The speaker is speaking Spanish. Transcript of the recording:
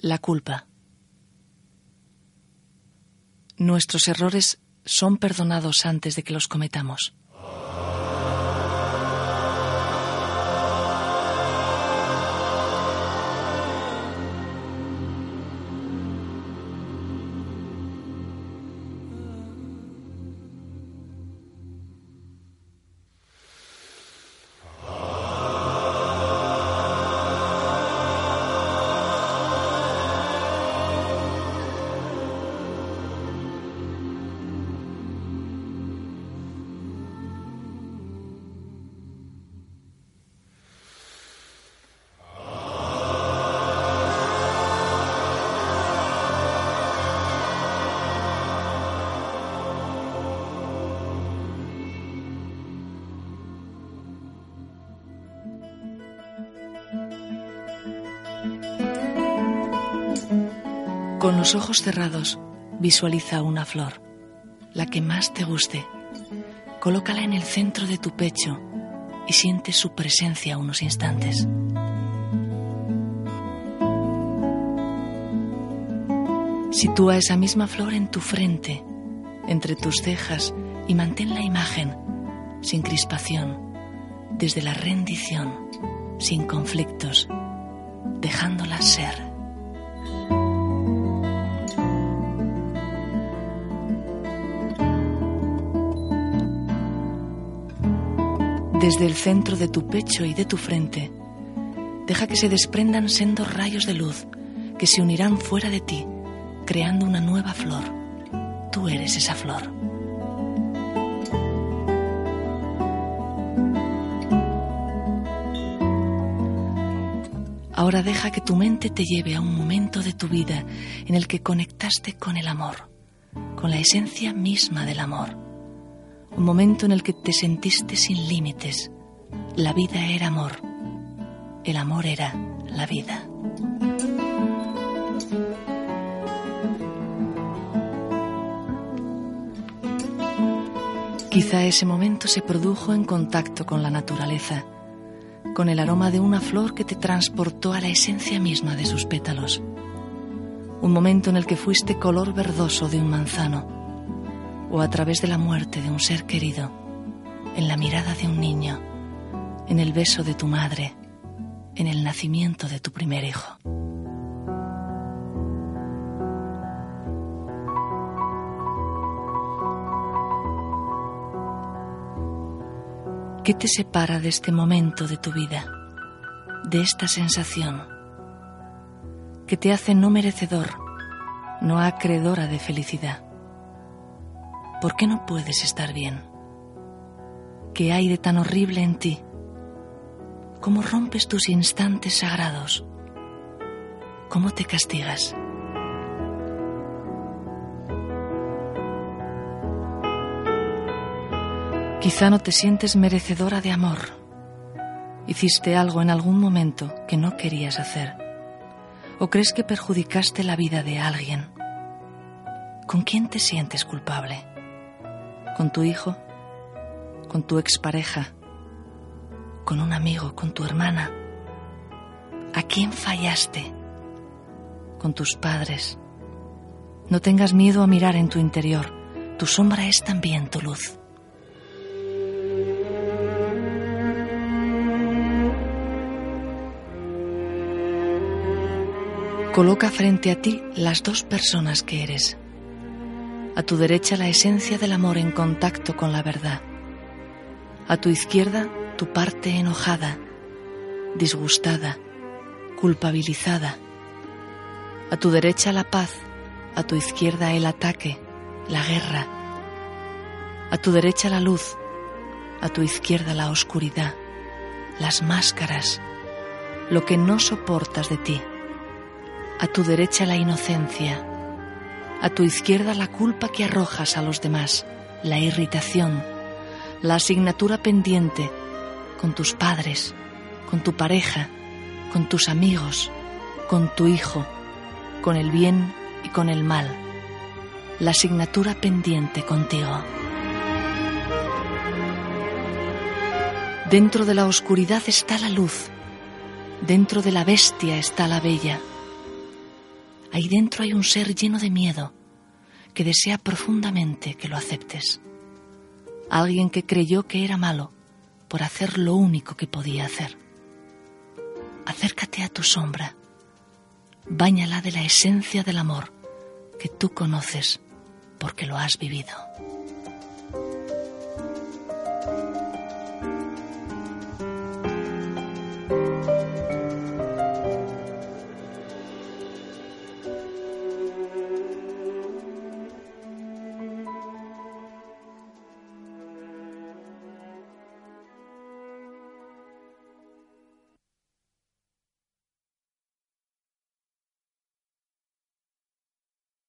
La culpa. Nuestros errores son perdonados antes de que los cometamos. Con los ojos cerrados, visualiza una flor, la que más te guste. Colócala en el centro de tu pecho y siente su presencia unos instantes. Sitúa esa misma flor en tu frente, entre tus cejas y mantén la imagen sin crispación, desde la rendición, sin conflictos, dejándola ser. Desde el centro de tu pecho y de tu frente, deja que se desprendan sendos rayos de luz que se unirán fuera de ti, creando una nueva flor. Tú eres esa flor. Ahora deja que tu mente te lleve a un momento de tu vida en el que conectaste con el amor, con la esencia misma del amor un momento en el que te sentiste sin límites. La vida era amor, el amor era la vida. Quizá ese momento se produjo en contacto con la naturaleza, con el aroma de una flor que te transportó a la esencia misma de sus pétalos. Un momento en el que fuiste color verdoso de un manzano o a través de la muerte de un ser querido, en la mirada de un niño, en el beso de tu madre, en el nacimiento de tu primer hijo. ¿Qué te separa de este momento de tu vida, de esta sensación que te hace no merecedor, no acreedora de felicidad? ¿Por qué no puedes estar bien? ¿Qué hay de tan horrible en ti? ¿Cómo rompes tus instantes sagrados? ¿Cómo te castigas? Quizá no te sientes merecedora de amor. Hiciste algo en algún momento que no querías hacer. ¿O crees que perjudicaste la vida de alguien? ¿Con quién te sientes culpable? Con tu hijo, con tu expareja, con un amigo, con tu hermana. ¿A quién fallaste? Con tus padres. No tengas miedo a mirar en tu interior. Tu sombra es también tu luz. Coloca frente a ti las dos personas que eres a tu derecha la esencia del amor en contacto con la verdad. A tu izquierda tu parte enojada, disgustada, culpabilizada. A tu derecha la paz, a tu izquierda el ataque, la guerra. A tu derecha la luz, a tu izquierda la oscuridad, las máscaras, lo que no soportas de ti. A tu derecha la inocencia, a tu izquierda la culpa que arrojas a los demás, la irritación, la asignatura pendiente con tus padres, con tu pareja, con tus amigos, con tu hijo, con el bien y con el mal, la asignatura pendiente contigo. Dentro de la oscuridad está la luz, dentro de la bestia está la bella Ahí dentro hay un ser lleno de miedo que desea profundamente que lo aceptes. Alguien que creyó que era malo por hacer lo único que podía hacer. Acércate a tu sombra, báñala de la esencia del amor que tú conoces porque lo has vivido.